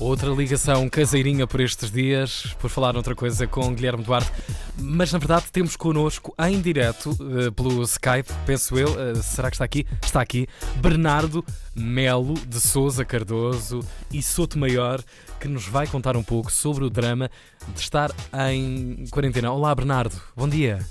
Outra ligação caseirinha por estes dias, por falar outra coisa com Guilherme Duarte. Mas na verdade temos connosco em direto uh, pelo Skype, penso eu, uh, será que está aqui? Está aqui, Bernardo Melo de Souza Cardoso e Soto Maior, que nos vai contar um pouco sobre o drama de estar em quarentena. Olá, Bernardo, bom dia.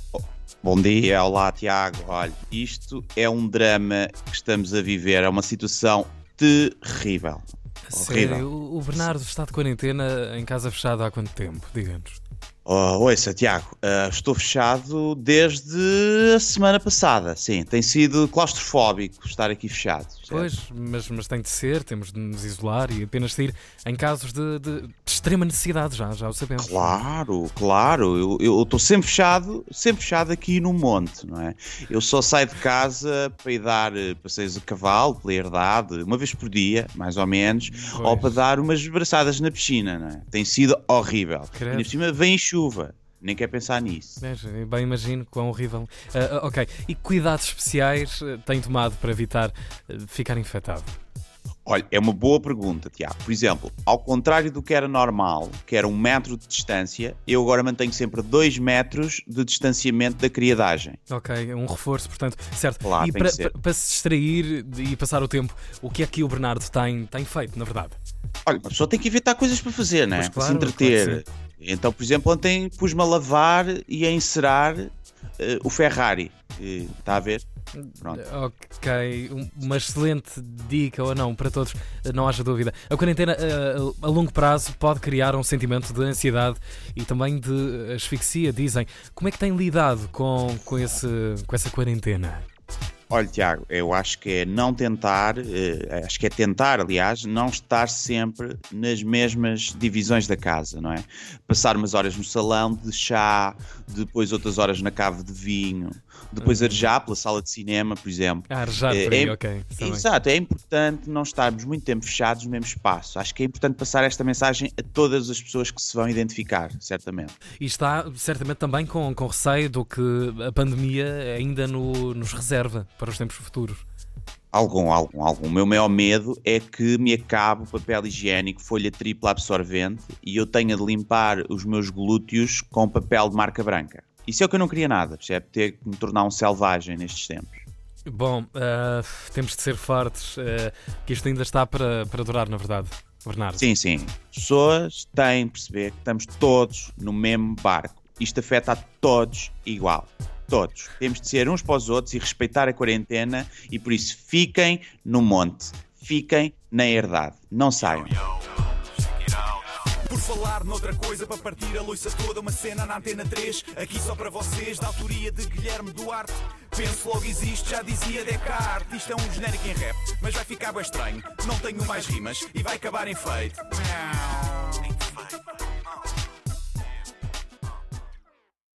Bom dia, olá Tiago. Olha, isto é um drama que estamos a viver, é uma situação terrível. Sério, o Bernardo está de quarentena em casa fechada há quanto tempo? Diga-nos. Oh, ouça, Tiago, uh, estou fechado desde a semana passada. Sim, tem sido claustrofóbico estar aqui fechado. Certo? Pois, mas, mas tem de ser, temos de nos isolar e apenas sair em casos de, de extrema necessidade, já, já o sabemos. Claro, claro. Eu estou sempre fechado, sempre fechado aqui no monte, não é? Eu só saio de casa para ir dar eh, passeios a cavalo, pela herdade, uma vez por dia, mais ou menos, pois. ou para dar umas braçadas na piscina, não é? Tem sido horrível. Credo. E por cima vem chuva. Nem quer pensar nisso. É, bem, imagino quão horrível. Uh, ok. E cuidados especiais uh, tem tomado para evitar uh, ficar infectado? Olha, é uma boa pergunta, Tiago. Por exemplo, ao contrário do que era normal, que era um metro de distância, eu agora mantenho sempre dois metros de distanciamento da criadagem. Ok, um reforço, portanto, certo. Claro, e para, para se distrair e passar o tempo, o que é que o Bernardo tem, tem feito, na verdade? Olha, a pessoa tem que evitar coisas para fazer, né? Claro, para se entreter. Claro então, por exemplo, ontem pus-me a lavar e a encerar uh, o Ferrari. Está a ver? Pronto. Ok, uma excelente dica ou não para todos, não haja dúvida. A quarentena uh, a longo prazo pode criar um sentimento de ansiedade e também de asfixia, dizem. Como é que tem lidado com, com, esse, com essa quarentena? Olha, Tiago, eu acho que é não tentar, eh, acho que é tentar, aliás, não estar sempre nas mesmas divisões da casa, não é? Passar umas horas no salão de chá, depois outras horas na cave de vinho, depois uhum. arejar pela sala de cinema, por exemplo. Ah, arejar é, por aí, é, ok. Exato, é importante não estarmos muito tempo fechados no mesmo espaço. Acho que é importante passar esta mensagem a todas as pessoas que se vão identificar, certamente. E está certamente também com, com receio do que a pandemia ainda no, nos reserva para os tempos futuros. Algum, algum, algum. O meu maior medo é que me acabe o papel higiênico, folha tripla absorvente e eu tenha de limpar os meus glúteos com papel de marca branca. Isso é o que eu não queria nada, percebe? Ter que me tornar um selvagem nestes tempos. Bom, uh, temos de ser fortes, uh, que isto ainda está para, para durar, na verdade, Bernardo. Sim, sim. As pessoas têm de perceber que estamos todos no mesmo barco. Isto afeta a todos igual todos. Temos de ser uns para os outros e respeitar a quarentena e por isso fiquem no monte, fiquem na herdade, não saiam. Por falar noutra coisa, para partir a loiça toda, uma cena na antena 3, aqui só para vocês, da autoria de Guilherme Duarte. Penso logo existe, já dizia Descartes. Isto é um genérico em rap, mas vai ficar bem estranho. Não tenho mais rimas e vai acabar em feito.